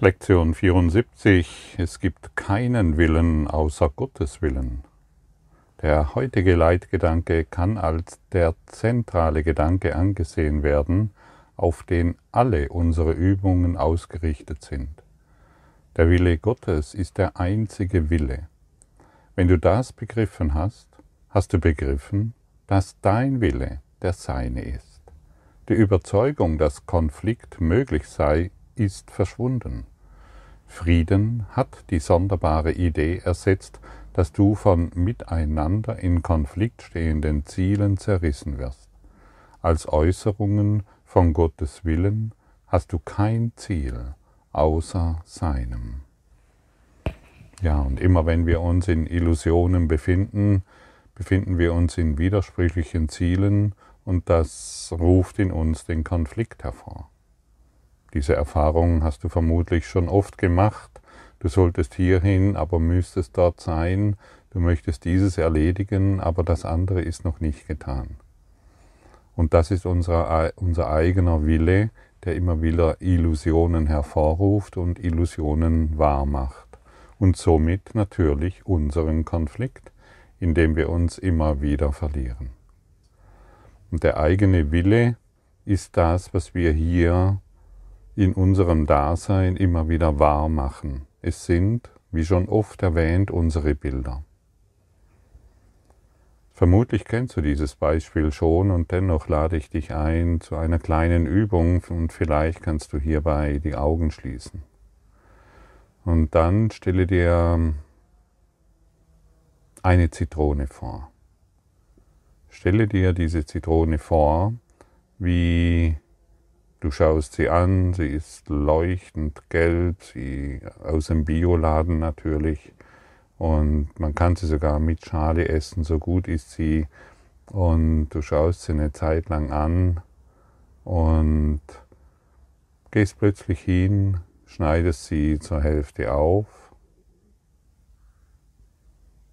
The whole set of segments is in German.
Lektion 74. Es gibt keinen Willen außer Gottes Willen. Der heutige Leitgedanke kann als der zentrale Gedanke angesehen werden, auf den alle unsere Übungen ausgerichtet sind. Der Wille Gottes ist der einzige Wille. Wenn du das begriffen hast, hast du begriffen, dass dein Wille der seine ist. Die Überzeugung, dass Konflikt möglich sei, ist verschwunden. Frieden hat die sonderbare Idee ersetzt, dass du von miteinander in Konflikt stehenden Zielen zerrissen wirst. Als Äußerungen von Gottes Willen hast du kein Ziel außer seinem. Ja, und immer wenn wir uns in Illusionen befinden, befinden wir uns in widersprüchlichen Zielen und das ruft in uns den Konflikt hervor. Diese Erfahrung hast du vermutlich schon oft gemacht. Du solltest hierhin, aber müsstest dort sein. Du möchtest dieses erledigen, aber das andere ist noch nicht getan. Und das ist unser, unser eigener Wille, der immer wieder Illusionen hervorruft und Illusionen wahr macht. Und somit natürlich unseren Konflikt, in dem wir uns immer wieder verlieren. Und der eigene Wille ist das, was wir hier in unserem Dasein immer wieder wahr machen. Es sind, wie schon oft erwähnt, unsere Bilder. Vermutlich kennst du dieses Beispiel schon und dennoch lade ich dich ein zu einer kleinen Übung und vielleicht kannst du hierbei die Augen schließen. Und dann stelle dir eine Zitrone vor. Stelle dir diese Zitrone vor, wie Du schaust sie an, sie ist leuchtend gelb, sie aus dem Bioladen natürlich. Und man kann sie sogar mit Schale essen, so gut ist sie. Und du schaust sie eine Zeit lang an und gehst plötzlich hin, schneidest sie zur Hälfte auf.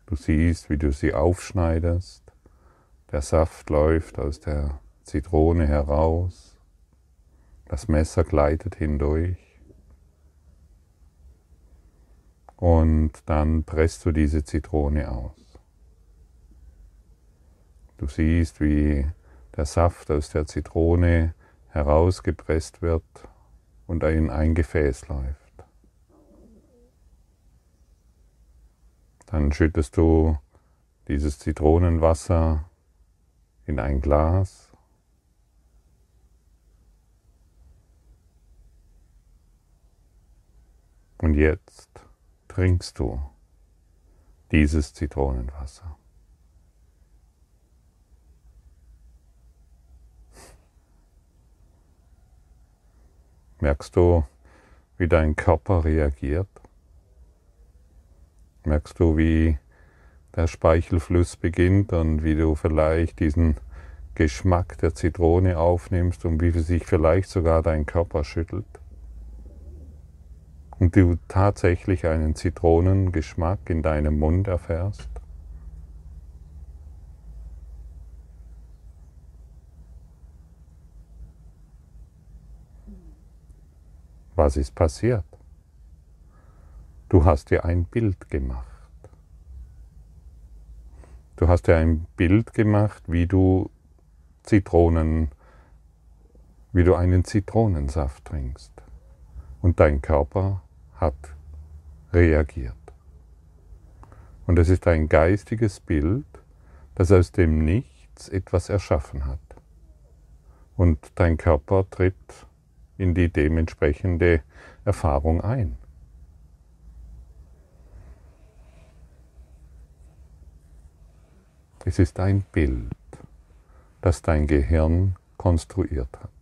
Du siehst, wie du sie aufschneidest. Der Saft läuft aus der Zitrone heraus. Das Messer gleitet hindurch. Und dann presst du diese Zitrone aus. Du siehst, wie der Saft aus der Zitrone herausgepresst wird und in ein Gefäß läuft. Dann schüttest du dieses Zitronenwasser in ein Glas Und jetzt trinkst du dieses Zitronenwasser. Merkst du, wie dein Körper reagiert? Merkst du, wie der Speichelfluss beginnt und wie du vielleicht diesen Geschmack der Zitrone aufnimmst und wie sich vielleicht sogar dein Körper schüttelt? Und du tatsächlich einen Zitronengeschmack in deinem Mund erfährst? Was ist passiert? Du hast dir ein Bild gemacht. Du hast dir ein Bild gemacht, wie du Zitronen, wie du einen Zitronensaft trinkst. Und dein Körper hat reagiert. Und es ist ein geistiges Bild, das aus dem Nichts etwas erschaffen hat. Und dein Körper tritt in die dementsprechende Erfahrung ein. Es ist ein Bild, das dein Gehirn konstruiert hat.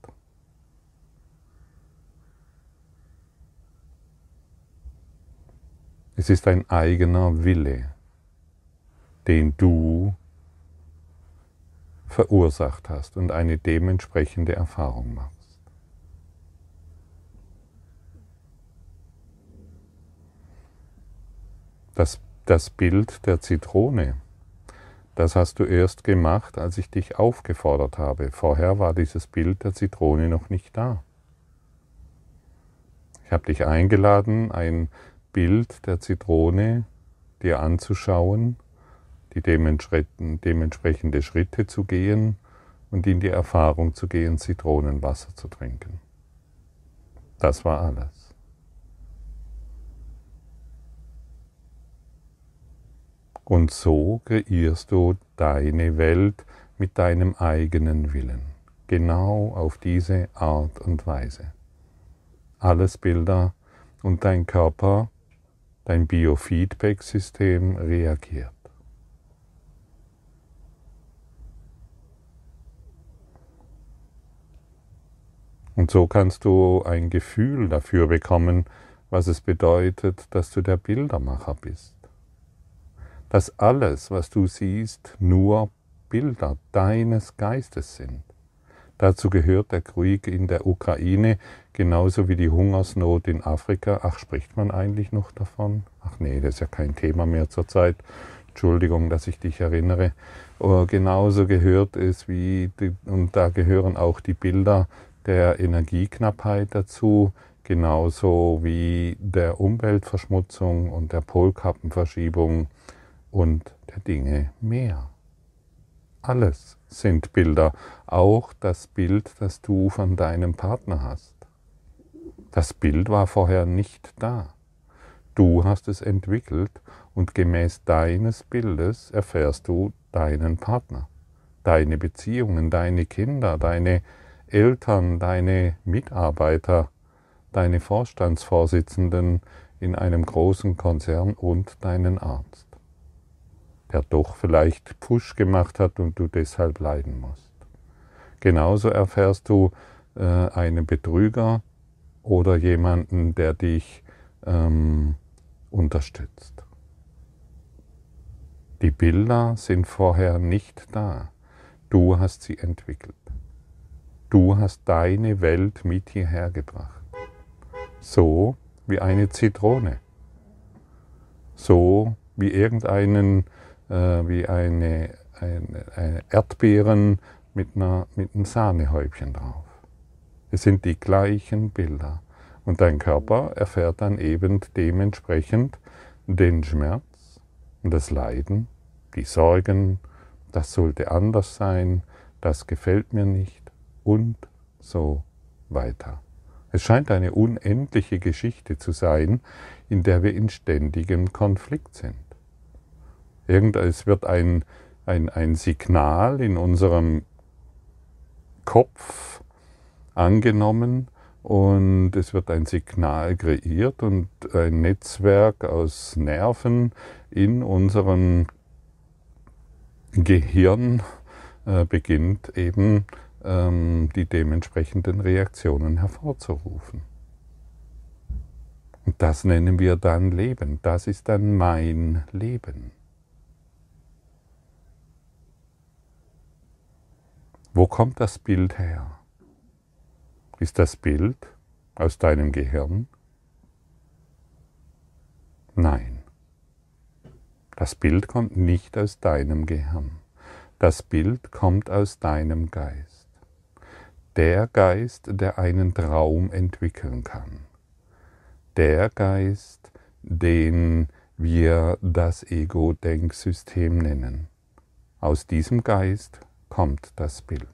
Es ist ein eigener Wille, den du verursacht hast und eine dementsprechende Erfahrung machst. Das, das Bild der Zitrone, das hast du erst gemacht, als ich dich aufgefordert habe. Vorher war dieses Bild der Zitrone noch nicht da. Ich habe dich eingeladen, ein Bild der Zitrone dir anzuschauen, die dementsprechende Schritte zu gehen und in die Erfahrung zu gehen, Zitronenwasser zu trinken. Das war alles. Und so kreierst du deine Welt mit deinem eigenen Willen, genau auf diese Art und Weise. Alles Bilder und dein Körper, dein Biofeedback-System reagiert. Und so kannst du ein Gefühl dafür bekommen, was es bedeutet, dass du der Bildermacher bist. Dass alles, was du siehst, nur Bilder deines Geistes sind. Dazu gehört der Krieg in der Ukraine, genauso wie die Hungersnot in Afrika. Ach, spricht man eigentlich noch davon? Ach nee, das ist ja kein Thema mehr zurzeit. Entschuldigung, dass ich dich erinnere. Aber genauso gehört es wie, die, und da gehören auch die Bilder der Energieknappheit dazu, genauso wie der Umweltverschmutzung und der Polkappenverschiebung und der Dinge mehr. Alles sind Bilder, auch das Bild, das du von deinem Partner hast. Das Bild war vorher nicht da. Du hast es entwickelt und gemäß deines Bildes erfährst du deinen Partner, deine Beziehungen, deine Kinder, deine Eltern, deine Mitarbeiter, deine Vorstandsvorsitzenden in einem großen Konzern und deinen Arzt, der doch vielleicht Push gemacht hat und du deshalb leiden musst. Genauso erfährst du äh, einen Betrüger oder jemanden, der dich ähm, unterstützt. Die Bilder sind vorher nicht da. Du hast sie entwickelt. Du hast deine Welt mit hierher gebracht. So wie eine Zitrone. So wie irgendeinen, wie eine, eine, eine Erdbeeren mit, einer, mit einem Sahnehäubchen drauf. Es sind die gleichen Bilder. Und dein Körper erfährt dann eben dementsprechend den Schmerz und das Leiden, die Sorgen, das sollte anders sein, das gefällt mir nicht, und so weiter. Es scheint eine unendliche Geschichte zu sein, in der wir in ständigem Konflikt sind. Es wird ein, ein, ein Signal in unserem Kopf angenommen und es wird ein Signal kreiert und ein Netzwerk aus Nerven in unserem Gehirn äh, beginnt eben ähm, die dementsprechenden Reaktionen hervorzurufen. Und das nennen wir dann Leben. Das ist dann mein Leben. Wo kommt das Bild her? Ist das Bild aus deinem Gehirn? Nein. Das Bild kommt nicht aus deinem Gehirn. Das Bild kommt aus deinem Geist der Geist, der einen Traum entwickeln kann. Der Geist, den wir das Ego-Denksystem nennen. Aus diesem Geist kommt das Bild.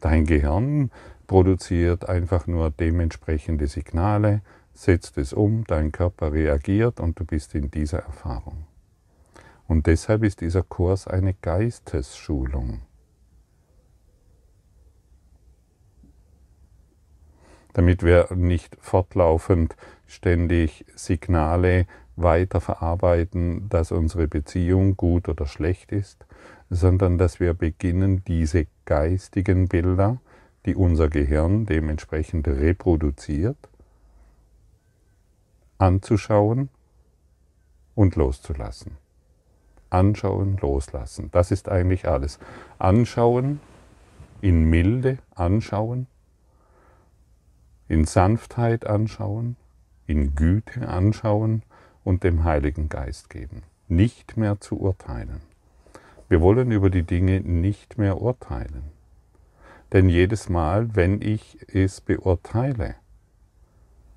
Dein Gehirn produziert einfach nur dementsprechende Signale, setzt es um, dein Körper reagiert und du bist in dieser Erfahrung. Und deshalb ist dieser Kurs eine Geistesschulung. damit wir nicht fortlaufend ständig Signale weiterverarbeiten, dass unsere Beziehung gut oder schlecht ist, sondern dass wir beginnen, diese geistigen Bilder, die unser Gehirn dementsprechend reproduziert, anzuschauen und loszulassen. Anschauen, loslassen. Das ist eigentlich alles. Anschauen, in Milde anschauen, in Sanftheit anschauen, in Güte anschauen und dem Heiligen Geist geben. Nicht mehr zu urteilen. Wir wollen über die Dinge nicht mehr urteilen. Denn jedes Mal, wenn ich es beurteile,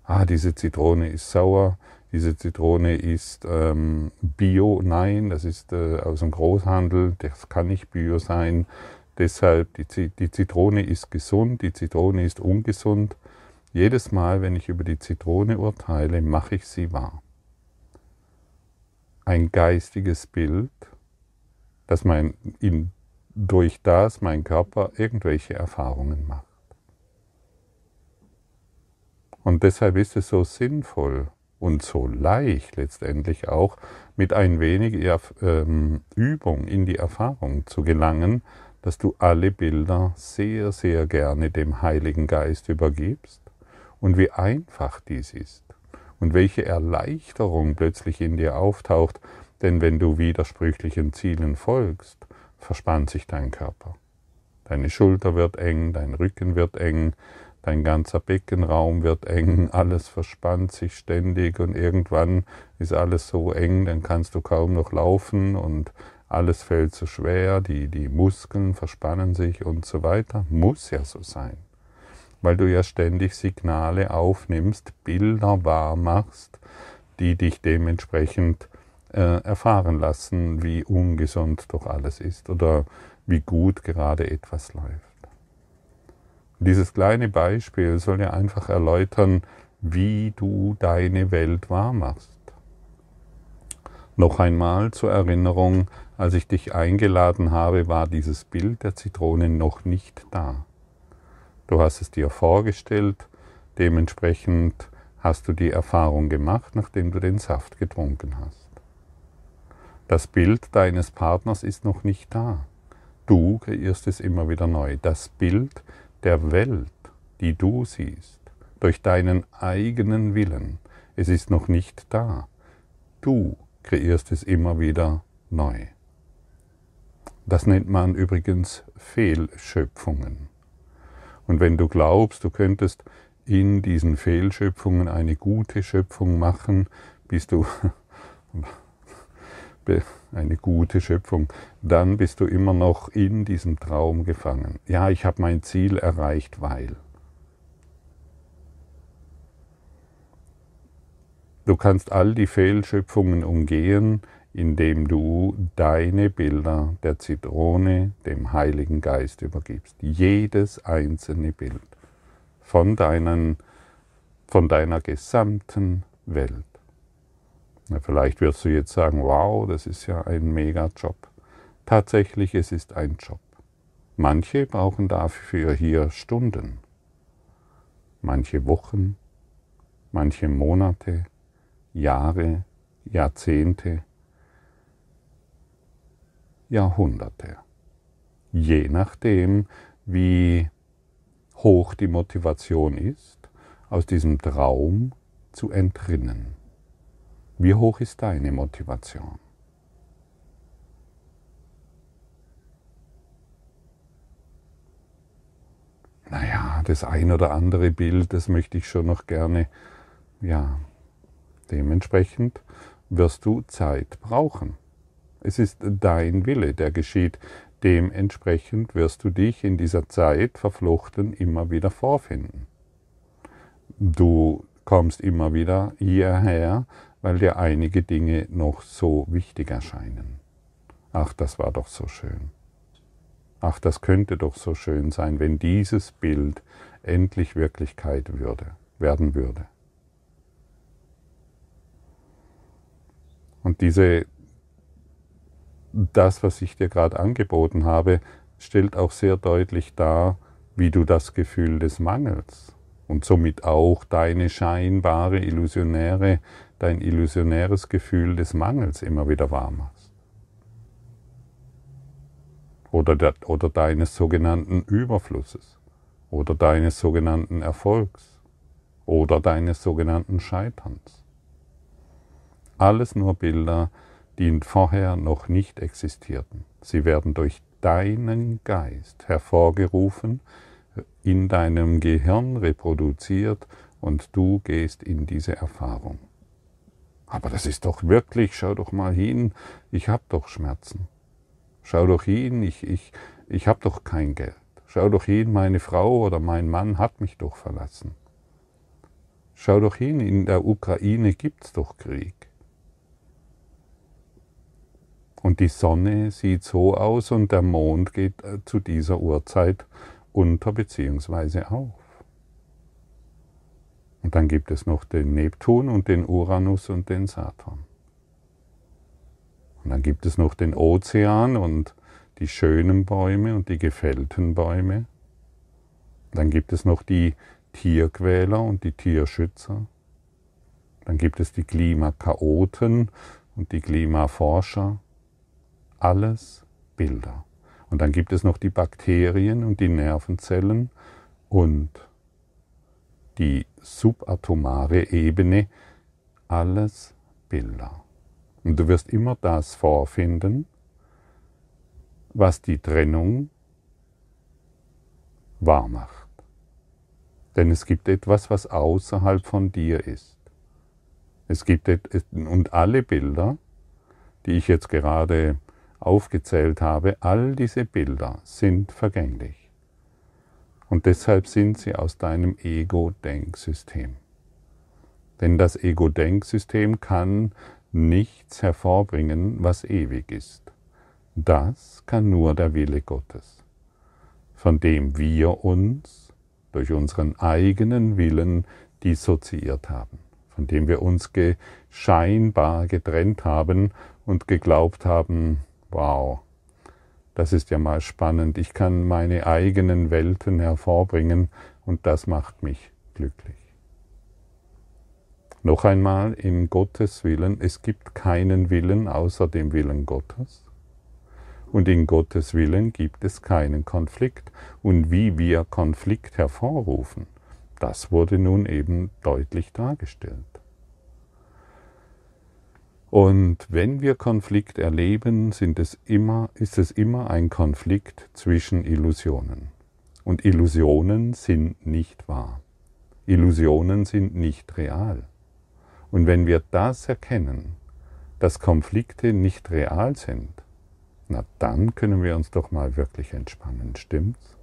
ah, diese Zitrone ist sauer, diese Zitrone ist ähm, Bio, nein, das ist äh, aus dem Großhandel, das kann nicht Bio sein. Deshalb, die, die Zitrone ist gesund, die Zitrone ist ungesund. Jedes Mal, wenn ich über die Zitrone urteile, mache ich sie wahr. Ein geistiges Bild, dass mein, in, durch das mein Körper irgendwelche Erfahrungen macht. Und deshalb ist es so sinnvoll und so leicht letztendlich auch, mit ein wenig ähm, Übung in die Erfahrung zu gelangen, dass du alle Bilder sehr, sehr gerne dem Heiligen Geist übergibst und wie einfach dies ist und welche Erleichterung plötzlich in dir auftaucht, denn wenn du widersprüchlichen Zielen folgst, verspannt sich dein Körper. Deine Schulter wird eng, dein Rücken wird eng, dein ganzer Beckenraum wird eng, alles verspannt sich ständig und irgendwann ist alles so eng, dann kannst du kaum noch laufen und alles fällt zu schwer, die, die Muskeln verspannen sich und so weiter. Muss ja so sein, weil du ja ständig Signale aufnimmst, Bilder wahr machst, die dich dementsprechend äh, erfahren lassen, wie ungesund doch alles ist oder wie gut gerade etwas läuft. Dieses kleine Beispiel soll ja einfach erläutern, wie du deine Welt wahrmachst. Noch einmal zur Erinnerung, als ich dich eingeladen habe, war dieses Bild der Zitrone noch nicht da. Du hast es dir vorgestellt, dementsprechend hast du die Erfahrung gemacht, nachdem du den Saft getrunken hast. Das Bild deines Partners ist noch nicht da. Du kreierst es immer wieder neu. Das Bild der Welt, die du siehst, durch deinen eigenen Willen. Es ist noch nicht da. Du kreierst es immer wieder neu. Das nennt man übrigens Fehlschöpfungen. Und wenn du glaubst, du könntest in diesen Fehlschöpfungen eine gute Schöpfung machen, bist du eine gute Schöpfung, dann bist du immer noch in diesem Traum gefangen. Ja, ich habe mein Ziel erreicht, weil. Du kannst all die Fehlschöpfungen umgehen, indem du deine Bilder der Zitrone dem Heiligen Geist übergibst. Jedes einzelne Bild von, deinen, von deiner gesamten Welt. Vielleicht wirst du jetzt sagen, wow, das ist ja ein Mega-Job. Tatsächlich, es ist ein Job. Manche brauchen dafür hier Stunden, manche Wochen, manche Monate, Jahre, Jahrzehnte, Jahrhunderte. Je nachdem, wie hoch die Motivation ist, aus diesem Traum zu entrinnen. Wie hoch ist deine Motivation? Naja, das ein oder andere Bild, das möchte ich schon noch gerne, ja, dementsprechend wirst du Zeit brauchen. Es ist dein Wille, der geschieht. Dementsprechend wirst du dich in dieser Zeit verflochten immer wieder vorfinden. Du kommst immer wieder hierher, weil dir einige Dinge noch so wichtig erscheinen. Ach, das war doch so schön. Ach, das könnte doch so schön sein, wenn dieses Bild endlich Wirklichkeit würde, werden würde. Und diese, das, was ich dir gerade angeboten habe, stellt auch sehr deutlich dar, wie du das Gefühl des Mangels und somit auch deine scheinbare illusionäre dein illusionäres Gefühl des Mangels immer wieder wahr machst. Oder, der, oder deines sogenannten Überflusses oder deines sogenannten Erfolgs oder deines sogenannten Scheiterns. Alles nur Bilder, die vorher noch nicht existierten. Sie werden durch deinen Geist hervorgerufen, in deinem Gehirn reproduziert und du gehst in diese Erfahrung. Aber das ist doch wirklich, schau doch mal hin, ich habe doch Schmerzen. Schau doch hin, ich, ich, ich habe doch kein Geld. Schau doch hin, meine Frau oder mein Mann hat mich doch verlassen. Schau doch hin, in der Ukraine gibt es doch Krieg. Und die Sonne sieht so aus und der Mond geht äh, zu dieser Uhrzeit unter bzw. auf. Und dann gibt es noch den Neptun und den Uranus und den Saturn. Und dann gibt es noch den Ozean und die schönen Bäume und die gefällten Bäume. Dann gibt es noch die Tierquäler und die Tierschützer. Dann gibt es die Klimakaoten und die Klimaforscher. Alles Bilder. Und dann gibt es noch die Bakterien und die Nervenzellen und die subatomare Ebene. Alles Bilder. Und du wirst immer das vorfinden, was die Trennung wahr macht. Denn es gibt etwas, was außerhalb von dir ist. Es gibt und alle Bilder, die ich jetzt gerade aufgezählt habe, all diese Bilder sind vergänglich. Und deshalb sind sie aus deinem Ego-Denksystem. Denn das Ego-Denksystem kann nichts hervorbringen, was ewig ist. Das kann nur der Wille Gottes, von dem wir uns durch unseren eigenen Willen dissoziiert haben, von dem wir uns scheinbar getrennt haben und geglaubt haben, wow, das ist ja mal spannend, ich kann meine eigenen Welten hervorbringen und das macht mich glücklich. Noch einmal, in Gottes Willen, es gibt keinen Willen außer dem Willen Gottes. Und in Gottes Willen gibt es keinen Konflikt. Und wie wir Konflikt hervorrufen, das wurde nun eben deutlich dargestellt. Und wenn wir Konflikt erleben, es immer, ist es immer ein Konflikt zwischen Illusionen. Und Illusionen sind nicht wahr. Illusionen sind nicht real. Und wenn wir das erkennen, dass Konflikte nicht real sind, na dann können wir uns doch mal wirklich entspannen, stimmt's?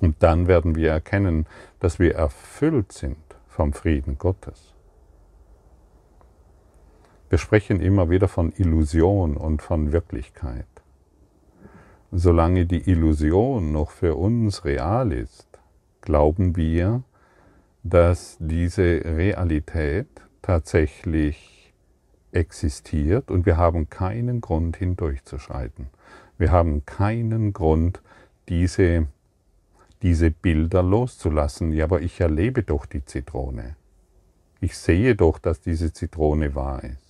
Und dann werden wir erkennen, dass wir erfüllt sind vom Frieden Gottes. Wir sprechen immer wieder von Illusion und von Wirklichkeit. Solange die Illusion noch für uns real ist, glauben wir, dass diese Realität tatsächlich existiert und wir haben keinen Grund hindurchzuschreiten. Wir haben keinen Grund, diese, diese Bilder loszulassen. Ja, aber ich erlebe doch die Zitrone. Ich sehe doch, dass diese Zitrone wahr ist.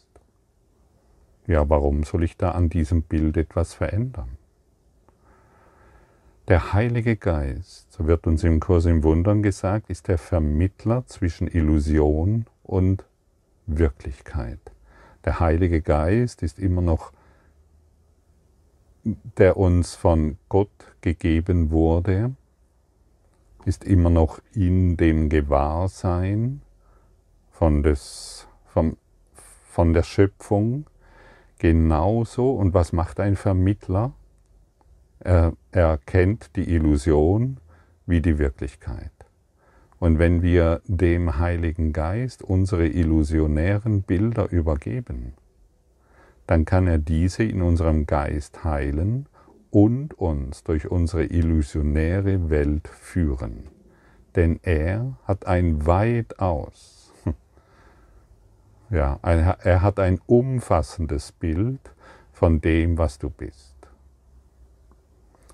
Ja, warum soll ich da an diesem Bild etwas verändern? Der Heilige Geist, so wird uns im Kurs im Wundern gesagt, ist der Vermittler zwischen Illusion und Wirklichkeit. Der Heilige Geist ist immer noch, der uns von Gott gegeben wurde, ist immer noch in dem Gewahrsein von, des, von, von der Schöpfung genauso. Und was macht ein Vermittler? Er, er kennt die Illusion wie die Wirklichkeit. Und wenn wir dem Heiligen Geist unsere illusionären Bilder übergeben, dann kann er diese in unserem Geist heilen und uns durch unsere illusionäre Welt führen. Denn er hat ein weitaus, ja, er hat ein umfassendes Bild von dem, was du bist.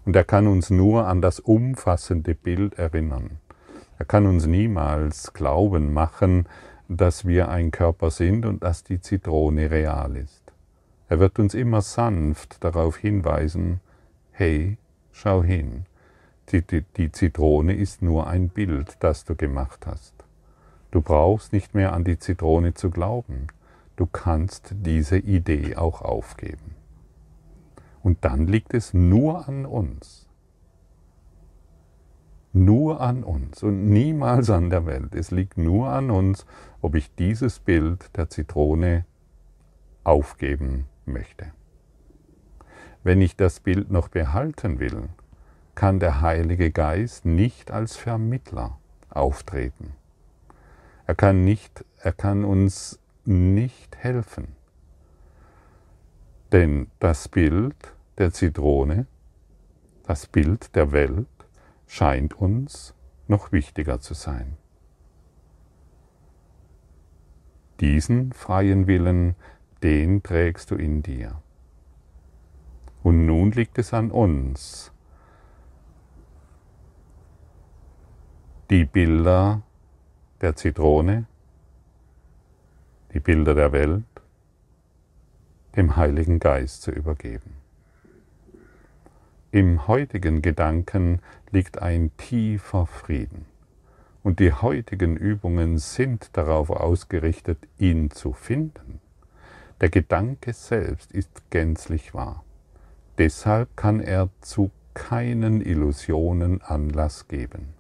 Und er kann uns nur an das umfassende Bild erinnern. Er kann uns niemals glauben machen, dass wir ein Körper sind und dass die Zitrone real ist. Er wird uns immer sanft darauf hinweisen, hey, schau hin, die, die, die, Zitrone ist nur ein Bild, das du gemacht hast. Du brauchst nicht mehr an die Zitrone zu glauben. Du kannst diese Idee auch aufgeben. Und dann liegt es nur an uns. Nur an uns und niemals an der Welt. Es liegt nur an uns, ob ich dieses Bild der Zitrone aufgeben möchte. Wenn ich das Bild noch behalten will, kann der Heilige Geist nicht als Vermittler, auftreten. Er kann, nicht, er kann uns nicht helfen. Denn das Bild der Zitrone, das Bild der Welt scheint uns noch wichtiger zu sein. Diesen freien Willen, den trägst du in dir. Und nun liegt es an uns, die Bilder der Zitrone, die Bilder der Welt, dem Heiligen Geist zu übergeben. Im heutigen Gedanken liegt ein tiefer Frieden. Und die heutigen Übungen sind darauf ausgerichtet, ihn zu finden. Der Gedanke selbst ist gänzlich wahr. Deshalb kann er zu keinen Illusionen Anlass geben.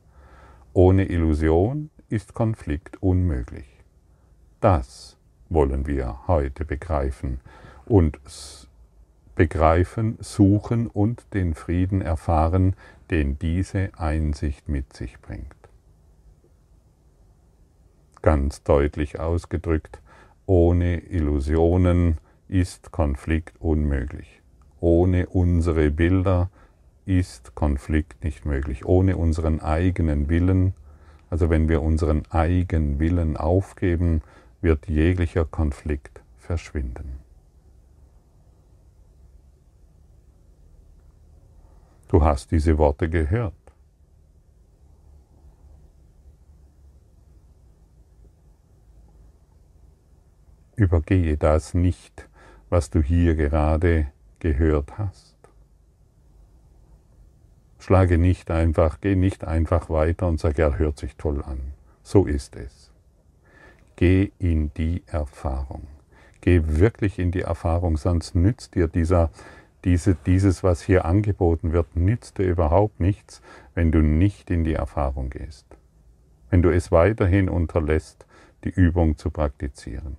Ohne Illusion ist Konflikt unmöglich. Das wollen wir heute begreifen und begreifen, suchen und den Frieden erfahren, den diese Einsicht mit sich bringt. Ganz deutlich ausgedrückt, ohne Illusionen ist Konflikt unmöglich. Ohne unsere Bilder ist Konflikt nicht möglich. Ohne unseren eigenen Willen, also wenn wir unseren eigenen Willen aufgeben, wird jeglicher Konflikt verschwinden. Du hast diese Worte gehört. Übergehe das nicht, was du hier gerade gehört hast. Schlage nicht einfach, geh nicht einfach weiter und sag, er hört sich toll an. So ist es. Geh in die Erfahrung. Geh wirklich in die Erfahrung, sonst nützt dir dieser, diese, dieses, was hier angeboten wird, nützt dir überhaupt nichts, wenn du nicht in die Erfahrung gehst. Wenn du es weiterhin unterlässt, die Übung zu praktizieren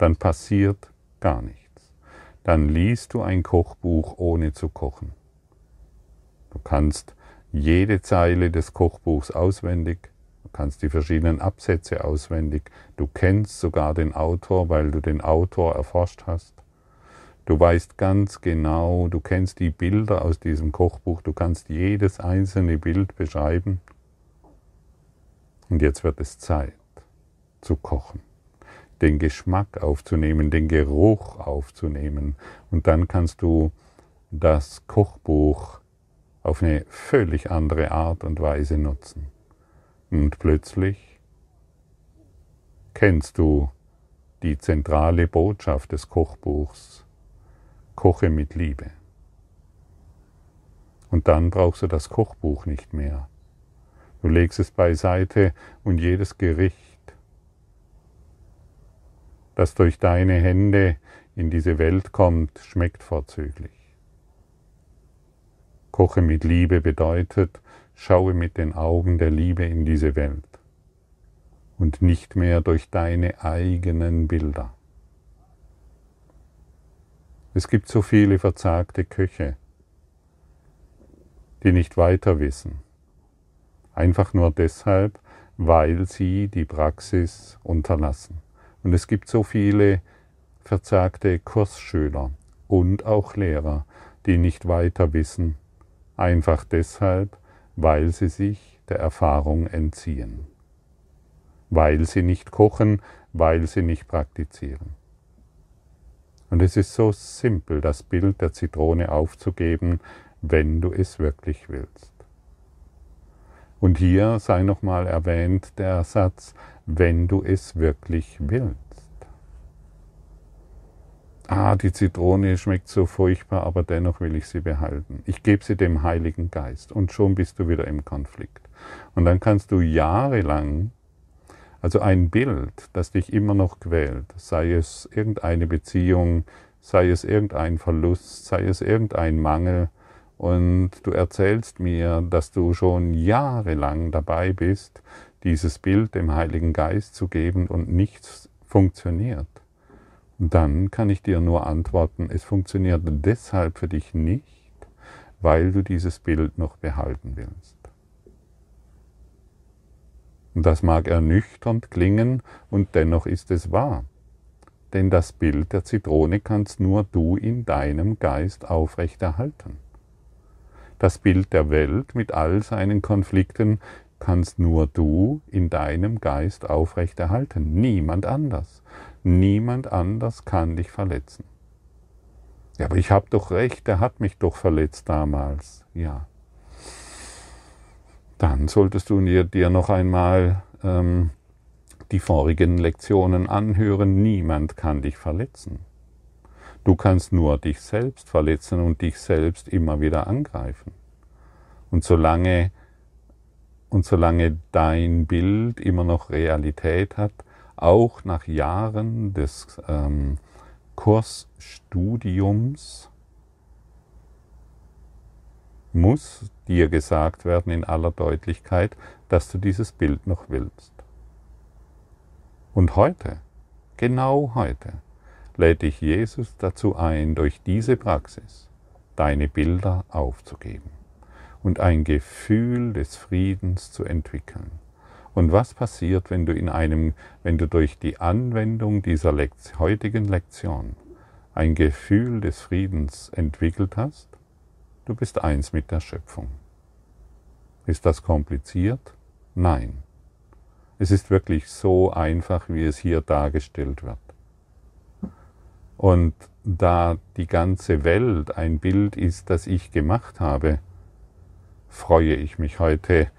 dann passiert gar nichts. Dann liest du ein Kochbuch ohne zu kochen. Du kannst jede Zeile des Kochbuchs auswendig, du kannst die verschiedenen Absätze auswendig, du kennst sogar den Autor, weil du den Autor erforscht hast. Du weißt ganz genau, du kennst die Bilder aus diesem Kochbuch, du kannst jedes einzelne Bild beschreiben. Und jetzt wird es Zeit zu kochen den Geschmack aufzunehmen, den Geruch aufzunehmen. Und dann kannst du das Kochbuch auf eine völlig andere Art und Weise nutzen. Und plötzlich kennst du die zentrale Botschaft des Kochbuchs. Koche mit Liebe. Und dann brauchst du das Kochbuch nicht mehr. Du legst es beiseite und jedes Gericht das durch deine Hände in diese Welt kommt, schmeckt vorzüglich. Koche mit Liebe bedeutet, schaue mit den Augen der Liebe in diese Welt und nicht mehr durch deine eigenen Bilder. Es gibt so viele verzagte Köche, die nicht weiter wissen, einfach nur deshalb, weil sie die Praxis unterlassen. Und es gibt so viele verzagte Kursschüler und auch Lehrer, die nicht weiter wissen, einfach deshalb, weil sie sich der Erfahrung entziehen, weil sie nicht kochen, weil sie nicht praktizieren. Und es ist so simpel, das Bild der Zitrone aufzugeben, wenn du es wirklich willst. Und hier sei nochmal erwähnt der Satz, wenn du es wirklich willst. Ah, die Zitrone schmeckt so furchtbar, aber dennoch will ich sie behalten. Ich gebe sie dem Heiligen Geist und schon bist du wieder im Konflikt. Und dann kannst du jahrelang, also ein Bild, das dich immer noch quält, sei es irgendeine Beziehung, sei es irgendein Verlust, sei es irgendein Mangel, und du erzählst mir, dass du schon jahrelang dabei bist, dieses Bild dem Heiligen Geist zu geben und nichts funktioniert, dann kann ich dir nur antworten, es funktioniert deshalb für dich nicht, weil du dieses Bild noch behalten willst. Das mag ernüchternd klingen und dennoch ist es wahr. Denn das Bild der Zitrone kannst nur du in deinem Geist aufrechterhalten. Das Bild der Welt mit all seinen Konflikten kannst nur du in deinem Geist aufrechterhalten. Niemand anders. Niemand anders kann dich verletzen. Ja, aber ich habe doch recht, er hat mich doch verletzt damals. Ja. Dann solltest du dir noch einmal ähm, die vorigen Lektionen anhören. Niemand kann dich verletzen. Du kannst nur dich selbst verletzen und dich selbst immer wieder angreifen. Und solange, und solange dein Bild immer noch Realität hat, auch nach Jahren des ähm, Kursstudiums muss dir gesagt werden in aller Deutlichkeit, dass du dieses Bild noch willst. Und heute, genau heute, lädt dich Jesus dazu ein, durch diese Praxis deine Bilder aufzugeben und ein Gefühl des Friedens zu entwickeln. Und was passiert, wenn du in einem, wenn du durch die Anwendung dieser Lekt heutigen Lektion ein Gefühl des Friedens entwickelt hast? Du bist eins mit der Schöpfung. Ist das kompliziert? Nein. Es ist wirklich so einfach, wie es hier dargestellt wird. Und da die ganze Welt ein Bild ist, das ich gemacht habe, freue ich mich heute,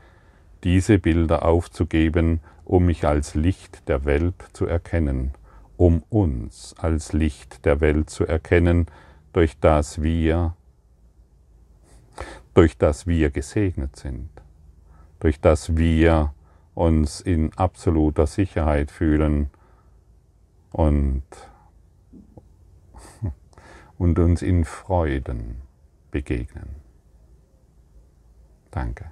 diese Bilder aufzugeben, um mich als Licht der Welt zu erkennen, um uns als Licht der Welt zu erkennen, durch das wir, durch das wir gesegnet sind, durch das wir uns in absoluter Sicherheit fühlen und, und uns in Freuden begegnen. Danke.